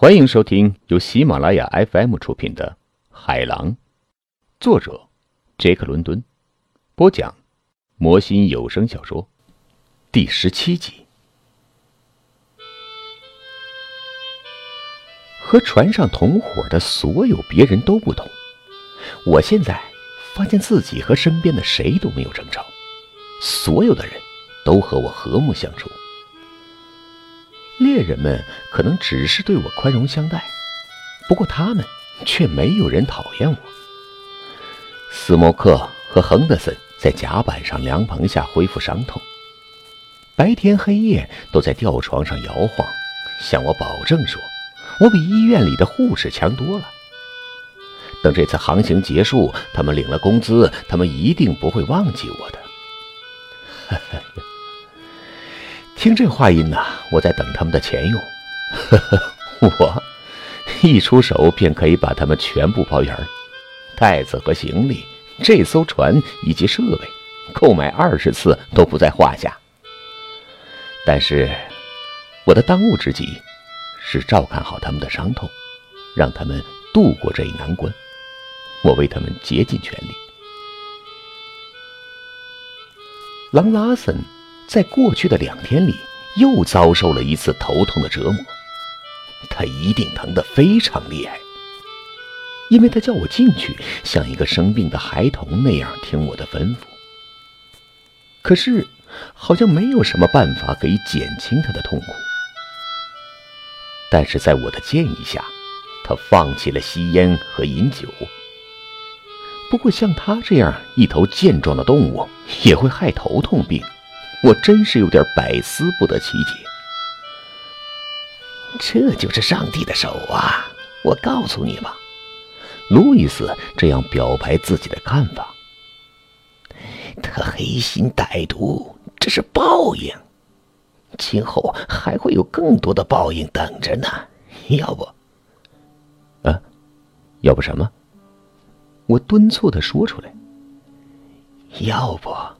欢迎收听由喜马拉雅 FM 出品的《海狼》，作者杰克·伦敦，播讲魔心有声小说第十七集。和船上同伙的所有别人都不同，我现在发现自己和身边的谁都没有争吵，所有的人都和我和睦相处。猎人们可能只是对我宽容相待，不过他们却没有人讨厌我。斯莫克和亨德森在甲板上凉棚下恢复伤痛，白天黑夜都在吊床上摇晃，向我保证说：“我比医院里的护士强多了。”等这次航行结束，他们领了工资，他们一定不会忘记我的。听这话音呐，我在等他们的钱用。呵呵，我一出手便可以把他们全部包圆儿，袋子和行李，这艘船以及设备，购买二十次都不在话下。但是，我的当务之急是照看好他们的伤痛，让他们度过这一难关。我为他们竭尽全力。狼拉森。在过去的两天里，又遭受了一次头痛的折磨。他一定疼得非常厉害，因为他叫我进去，像一个生病的孩童那样听我的吩咐。可是，好像没有什么办法可以减轻他的痛苦。但是在我的建议下，他放弃了吸烟和饮酒。不过，像他这样一头健壮的动物，也会害头痛病。我真是有点百思不得其解。这就是上帝的手啊！我告诉你吧，路易斯这样表白自己的看法。他黑心歹毒，这是报应。今后还会有更多的报应等着呢。要不，啊，要不什么？我敦促他说出来。要不，呵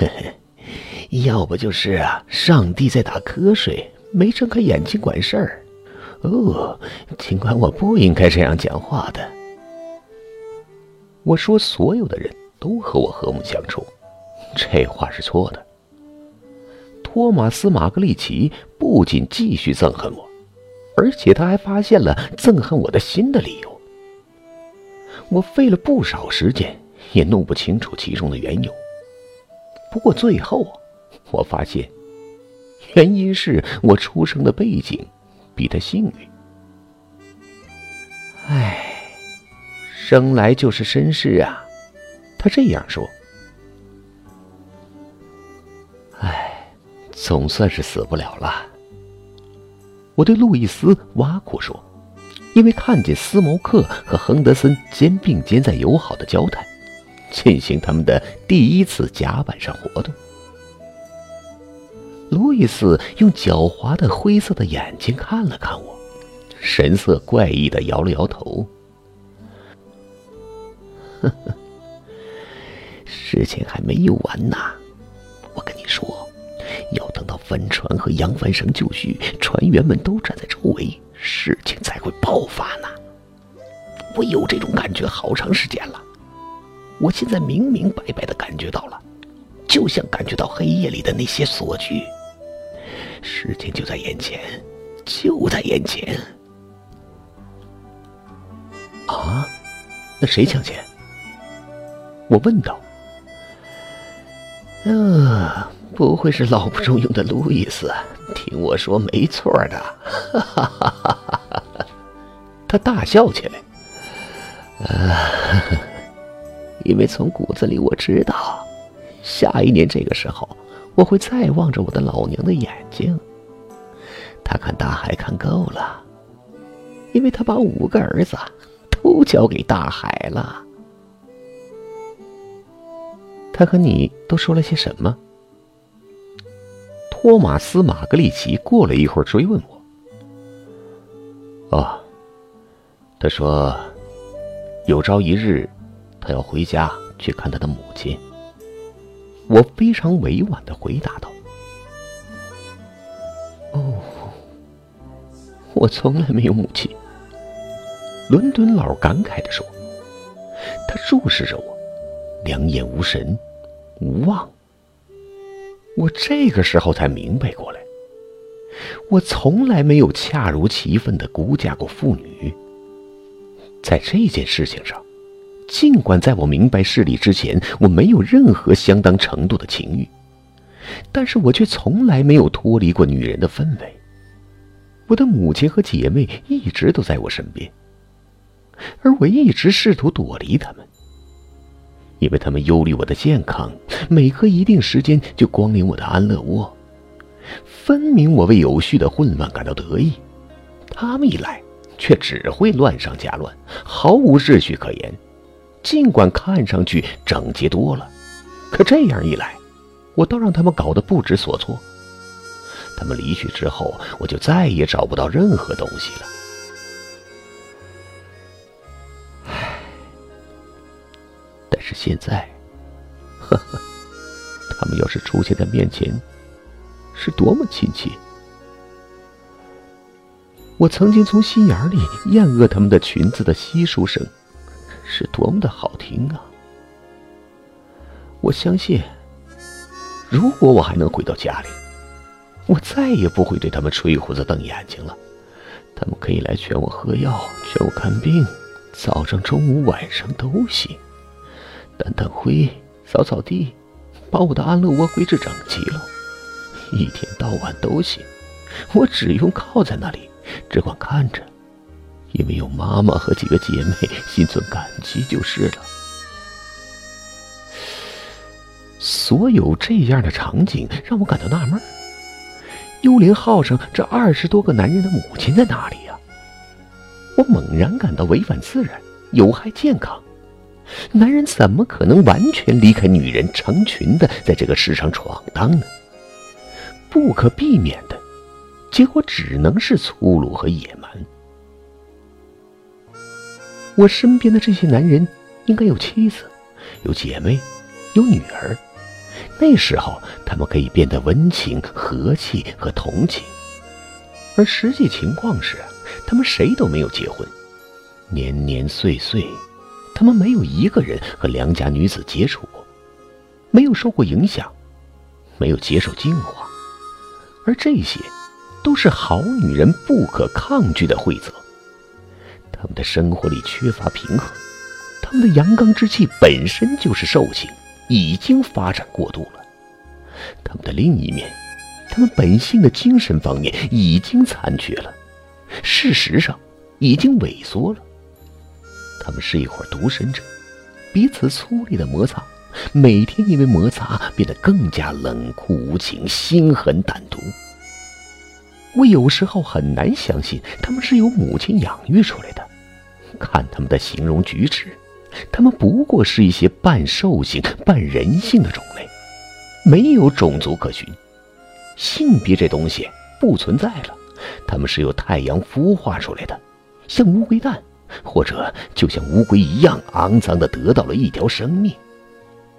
呵。要不就是啊，上帝在打瞌睡，没睁开眼睛管事儿。哦，尽管我不应该这样讲话的。我说所有的人都和我和睦相处，这话是错的。托马斯·马格利奇不仅继续憎恨我，而且他还发现了憎恨我的新的理由。我费了不少时间，也弄不清楚其中的缘由。不过最后。我发现，原因是我出生的背景比他幸运。唉，生来就是绅士啊，他这样说。唉，总算是死不了了。我对路易斯挖苦说，因为看见斯摩克和亨德森肩并肩在友好的交谈，进行他们的第一次甲板上活动。路易斯用狡猾的灰色的眼睛看了看我，神色怪异的摇了摇头。呵呵，事情还没有完呢。我跟你说，要等到帆船和扬帆绳就绪，船员们都站在周围，事情才会爆发呢。我有这种感觉好长时间了，我现在明明白白的感觉到了，就像感觉到黑夜里的那些锁具。时间就在眼前，就在眼前。啊，那谁抢钱？我问道。呃，不会是老不中用的路易斯？听我说，没错的。哈哈哈哈哈哈！他大笑起来。啊，因为从骨子里我知道，下一年这个时候。我会再望着我的老娘的眼睛。他看大海看够了，因为他把五个儿子都交给大海了。他和你都说了些什么？托马斯·马格利奇过了一会儿追问我。哦，他说，有朝一日，他要回家去看他的母亲。我非常委婉的回答道：“哦，我从来没有母亲。”伦敦佬感慨地说。他注视着我，两眼无神，无望。我这个时候才明白过来，我从来没有恰如其分的估价过妇女。在这件事情上，尽管在我明白事理之前，我没有任何相当程度的情欲，但是我却从来没有脱离过女人的氛围。我的母亲和姐妹一直都在我身边。而我一直试图躲离他们，因为他们忧虑我的健康，每隔一定时间就光临我的安乐窝。分明我为有序的混乱感到得意，他们一来却只会乱上加乱，毫无秩序可言。尽管看上去整洁多了，可这样一来，我倒让他们搞得不知所措。他们离去之后，我就再也找不到任何东西了。唉，但是现在，呵呵，他们要是出现在面前，是多么亲切！我曾经从心眼里厌恶他们的裙子的稀疏声，是多么的好听啊！我相信，如果我还能回到家里，我再也不会对他们吹胡子瞪眼睛了。他们可以来劝我喝药，劝我看病，早上、中午、晚上都行。掸掸灰，扫扫地，把我的安乐窝归置整齐了，一天到晚都行。我只用靠在那里，只管看着，因为有妈妈和几个姐妹心存感激就是了。所有这样的场景让我感到纳闷：幽灵号上这二十多个男人的母亲在哪里呀？我猛然感到违反自然，有害健康。男人怎么可能完全离开女人，成群的在这个世上闯荡呢？不可避免的结果只能是粗鲁和野蛮。我身边的这些男人应该有妻子，有姐妹，有女儿。那时候他们可以变得温情、和气和同情，而实际情况是，他们谁都没有结婚，年年岁岁。他们没有一个人和良家女子接触过，没有受过影响，没有接受净化，而这些，都是好女人不可抗拒的惠泽。他们的生活里缺乏平衡，他们的阳刚之气本身就是兽性，已经发展过度了。他们的另一面，他们本性的精神方面已经残缺了，事实上，已经萎缩了。他们是一伙独身者，彼此粗粝的摩擦，每天因为摩擦变得更加冷酷无情、心狠胆毒。我有时候很难相信他们是由母亲养育出来的。看他们的形容举止，他们不过是一些半兽性、半人性的种类，没有种族可循，性别这东西不存在了。他们是由太阳孵化出来的，像乌龟蛋。或者就像乌龟一样肮脏的得到了一条生命，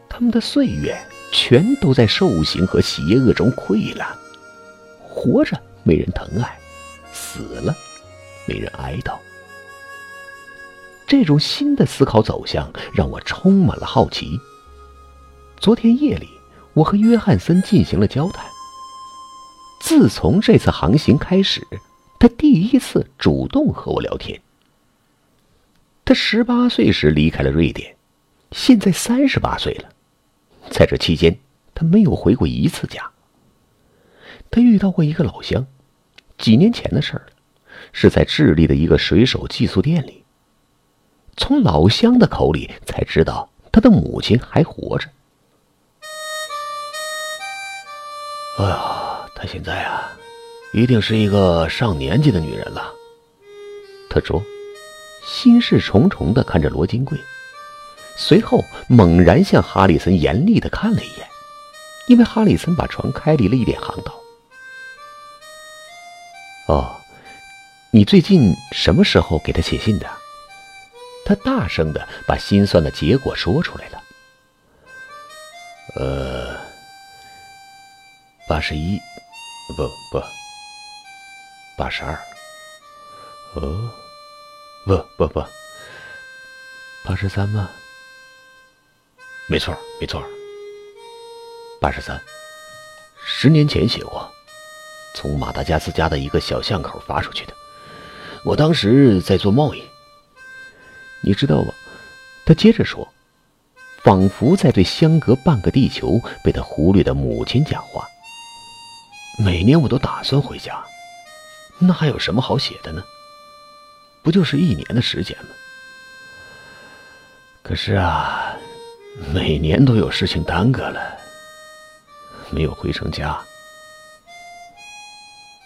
他们的岁月全都在兽行和邪恶中溃烂。活着没人疼爱，死了没人哀悼。这种新的思考走向让我充满了好奇。昨天夜里，我和约翰森进行了交谈。自从这次航行开始，他第一次主动和我聊天。他十八岁时离开了瑞典，现在三十八岁了。在这期间，他没有回过一次家。他遇到过一个老乡，几年前的事儿了，是在智利的一个水手寄宿店里。从老乡的口里才知道，他的母亲还活着。哎呀，她现在啊，一定是一个上年纪的女人了。他说。心事重重的看着罗金贵，随后猛然向哈里森严厉的看了一眼，因为哈里森把船开离了一点航道。哦，你最近什么时候给他写信的？他大声的把心算的结果说出来了。呃，八十一，不不，八十二。哦，不不不，八十三吗？没错，没错，八十三。十年前写过，从马达加斯加的一个小巷口发出去的。我当时在做贸易，你知道吧？他接着说，仿佛在对相隔半个地球被他忽略的母亲讲话。每年我都打算回家，那还有什么好写的呢？不就是一年的时间吗？可是啊，每年都有事情耽搁了，没有回成家。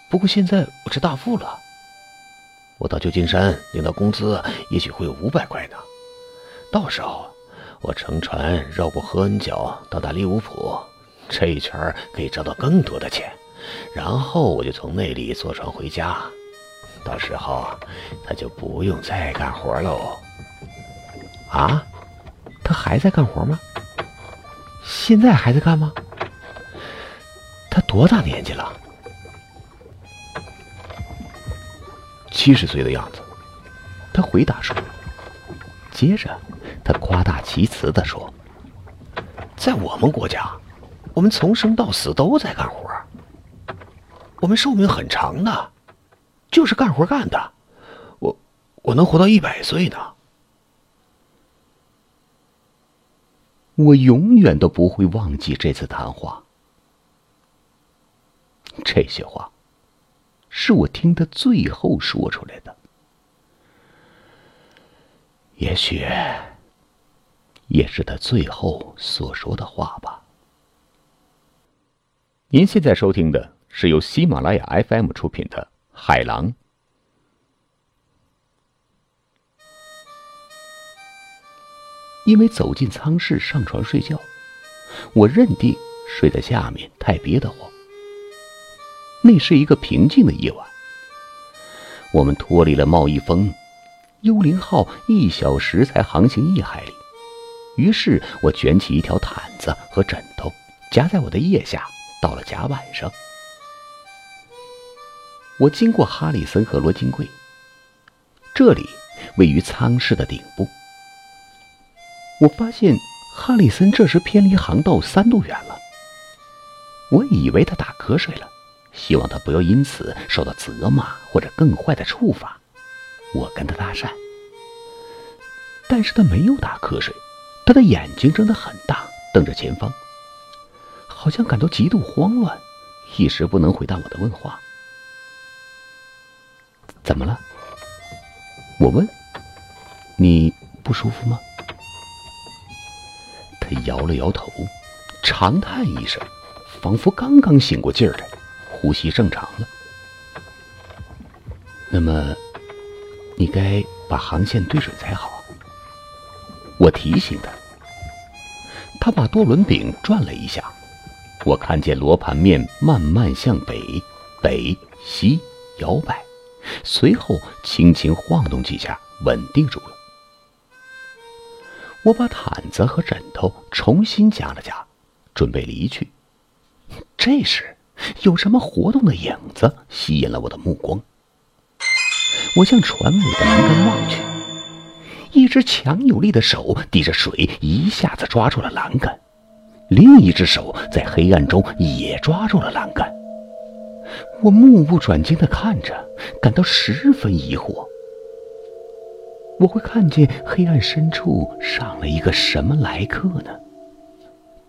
不过现在我是大富了，我到旧金山领到工资，也许会有五百块呢。到时候我乘船绕过合恩角到达利物浦，这一圈可以挣到更多的钱。然后我就从那里坐船回家，到时候他就不用再干活喽。啊，他还在干活吗？现在还在干吗？他多大年纪了？七十岁的样子。他回答说。接着，他夸大其词的说：“在我们国家，我们从生到死都在干活。”我们寿命很长的，就是干活干的。我我能活到一百岁呢。我永远都不会忘记这次谈话。这些话是我听他最后说出来的，也许也是他最后所说的话吧。您现在收听的。是由喜马拉雅 FM 出品的《海狼》。因为走进舱室上床睡觉，我认定睡在下面太憋得慌。那是一个平静的夜晚，我们脱离了贸易风，幽灵号一小时才航行一海里。于是我卷起一条毯子和枕头，夹在我的腋下，到了甲板上。我经过哈里森和罗金贵，这里位于舱室的顶部。我发现哈里森这时偏离航道三度远了。我以为他打瞌睡了，希望他不要因此受到责骂或者更坏的处罚。我跟他搭讪，但是他没有打瞌睡，他的眼睛睁得很大，瞪着前方，好像感到极度慌乱，一时不能回答我的问话。怎么了？我问。你不舒服吗？他摇了摇头，长叹一声，仿佛刚刚醒过劲儿来，呼吸正常了。那么，你该把航线对准才好。我提醒他。他把多伦柄转了一下，我看见罗盘面慢慢向北、北、西摇摆。随后轻轻晃动几下，稳定住了。我把毯子和枕头重新夹了夹，准备离去。这时，有什么活动的影子吸引了我的目光。我向船尾的栏杆望去，一只强有力的手抵着水，一下子抓住了栏杆；另一只手在黑暗中也抓住了栏杆。我目不转睛的看着，感到十分疑惑。我会看见黑暗深处上了一个什么来客呢？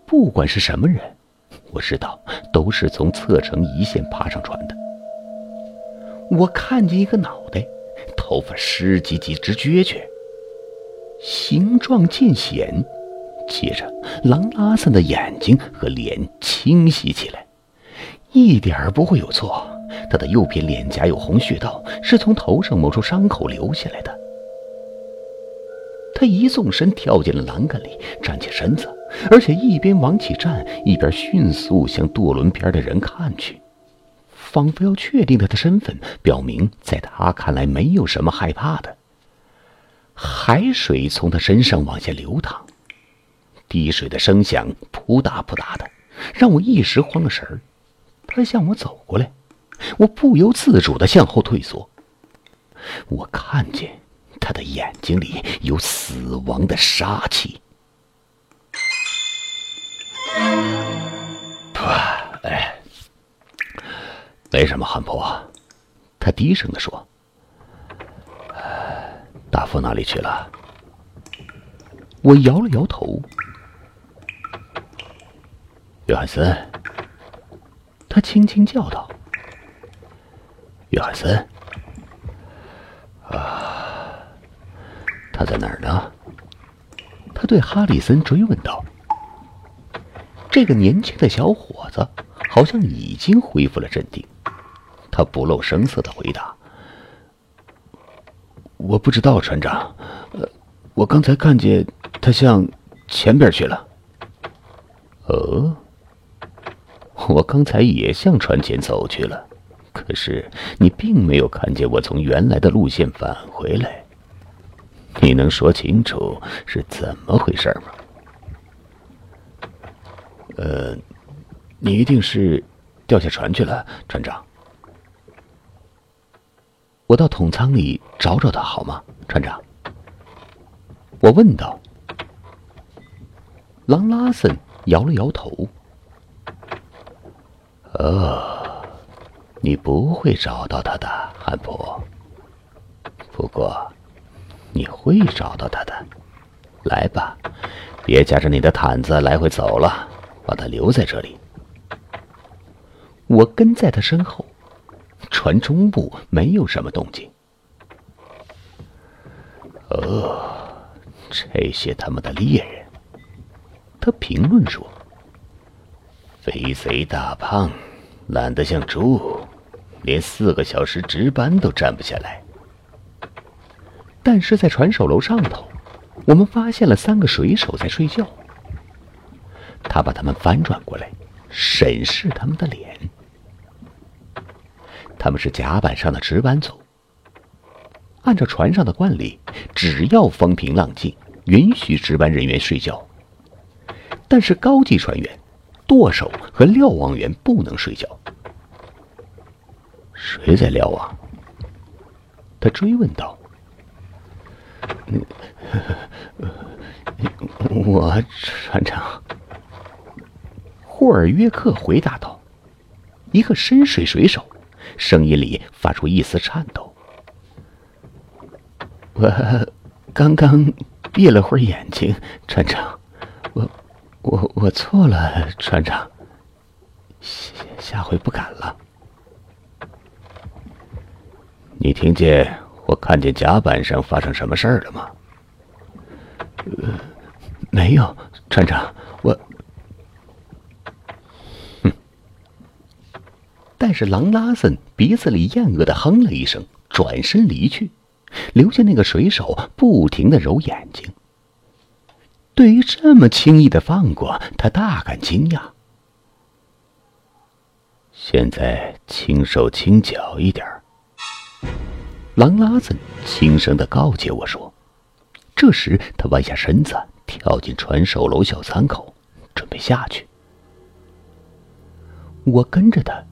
不管是什么人，我知道都是从侧城一线爬上船的。我看见一个脑袋，头发湿唧唧直撅撅，形状渐显，接着狼拉森的眼睛和脸清晰起来。一点儿不会有错，他的右边脸颊有红血道，是从头上某处伤口流下来的。他一纵身跳进了栏杆里，站起身子，而且一边往起站，一边迅速向舵轮边的人看去，仿佛要确定他的身份，表明在他看来没有什么害怕的。海水从他身上往下流淌，滴水的声响扑嗒扑嗒的，让我一时慌了神儿。他向我走过来，我不由自主的向后退缩。我看见他的眼睛里有死亡的杀气。不，哎，没什么，汉婆。他低声的说：“大夫哪里去了？”我摇了摇头。约翰森，他轻轻叫道：“约翰森，啊，他在哪儿呢？”他对哈里森追问道。这个年轻的小伙子好像已经恢复了镇定，他不露声色的回答：“我不知道，船长。我刚才看见他向前边去了。”“哦，我刚才也向船前走去了，可是你并没有看见我从原来的路线返回来。你能说清楚是怎么回事吗？”呃，你一定是掉下船去了，船长。我到桶舱里找找他好吗，船长？我问道。狼拉森摇了摇头。哦，你不会找到他的，汉普。不过，你会找到他的。来吧，别夹着你的毯子来回走了。把他留在这里。我跟在他身后，船中部没有什么动静。哦，这些他妈的猎人！他评论说：“肥贼大胖，懒得像猪，连四个小时值班都站不下来。”但是在船首楼上头，我们发现了三个水手在睡觉。他把他们翻转过来，审视他们的脸。他们是甲板上的值班组。按照船上的惯例，只要风平浪静，允许值班人员睡觉。但是高级船员、舵手和瞭望员不能睡觉。谁在瞭望？他追问道。我船长。霍尔约克回答道：“一个深水水手，声音里发出一丝颤抖。我刚刚闭了会儿眼睛，船长，我我我错了，船长，下下回不敢了。你听见我看见甲板上发生什么事儿了吗？呃，没有，船长，我。”但是狼拉森鼻子里厌恶的哼了一声，转身离去，留下那个水手不停的揉眼睛。对于这么轻易的放过他，大感惊讶。现在轻手轻脚一点狼拉森轻声的告诫我说。这时，他弯下身子，跳进船首楼小舱口，准备下去。我跟着他。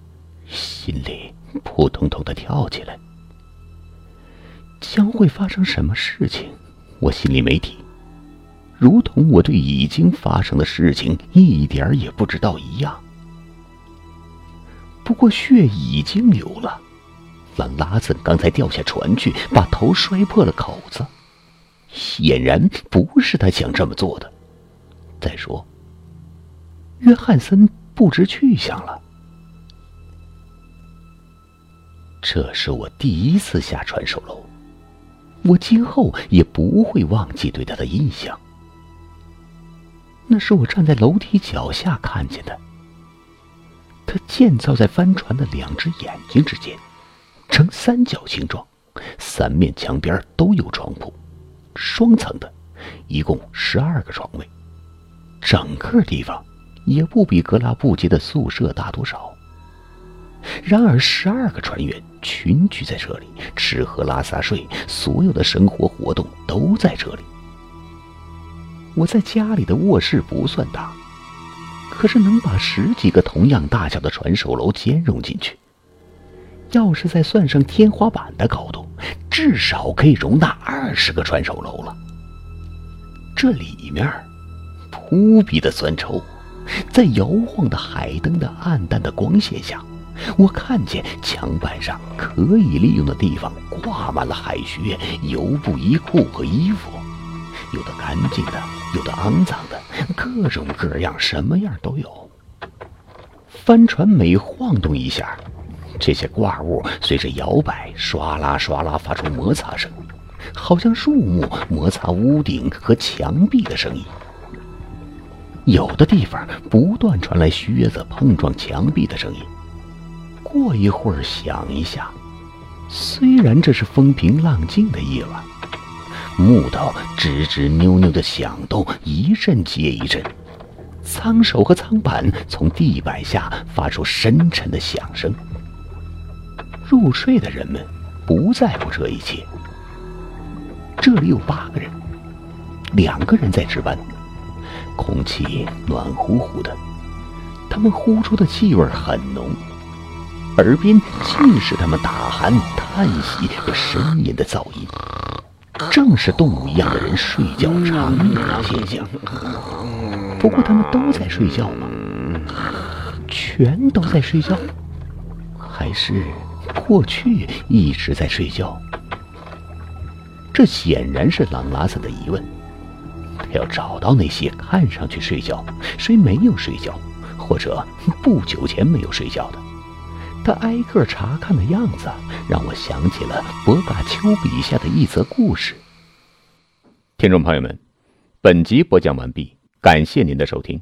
心里扑通通的跳起来。将会发生什么事情，我心里没底，如同我对已经发生的事情一点也不知道一样。不过血已经流了，兰拉森刚才掉下船去，把头摔破了口子，显然不是他想这么做的。再说，约翰森不知去向了。这是我第一次下船首楼，我今后也不会忘记对他的印象。那是我站在楼梯脚下看见的。他建造在帆船的两只眼睛之间，呈三角形状，三面墙边都有床铺，双层的，一共十二个床位，整个地方也不比格拉布杰的宿舍大多少。然而，十二个船员群居在这里，吃喝拉撒睡，所有的生活活动都在这里。我在家里的卧室不算大，可是能把十几个同样大小的船首楼兼容进去。要是再算上天花板的高度，至少可以容纳二十个传手楼了。这里面扑鼻的酸臭，在摇晃的海灯的暗淡的光线下，我看见墙板上可以利用的地方挂满了海靴、油布、衣裤和衣服，有的干净的，有的肮脏的，各种各样，什么样都有。帆船每晃动一下，这些挂物随着摇摆，唰啦唰啦发出摩擦声。好像树木摩擦屋顶和墙壁的声音。有的地方不断传来靴子碰撞墙壁的声音。过一会儿响一下，虽然这是风平浪静的夜晚，木头吱吱扭扭的响动，一阵接一阵。仓手和仓板从地板下发出深沉的响声。入睡的人们不在乎这一切。这里有八个人，两个人在值班。空气暖乎乎的，他们呼出的气味很浓，耳边尽是他们打鼾、叹息和呻吟的噪音，正是动物一样的人睡觉常有的现象。不过他们都在睡觉吗？全都在睡觉，还是过去一直在睡觉？这显然是朗拉萨的疑问。他要找到那些看上去睡觉、谁没有睡觉，或者不久前没有睡觉的。他挨个查看的样子，让我想起了博嘎丘笔下的一则故事。听众朋友们，本集播讲完毕，感谢您的收听。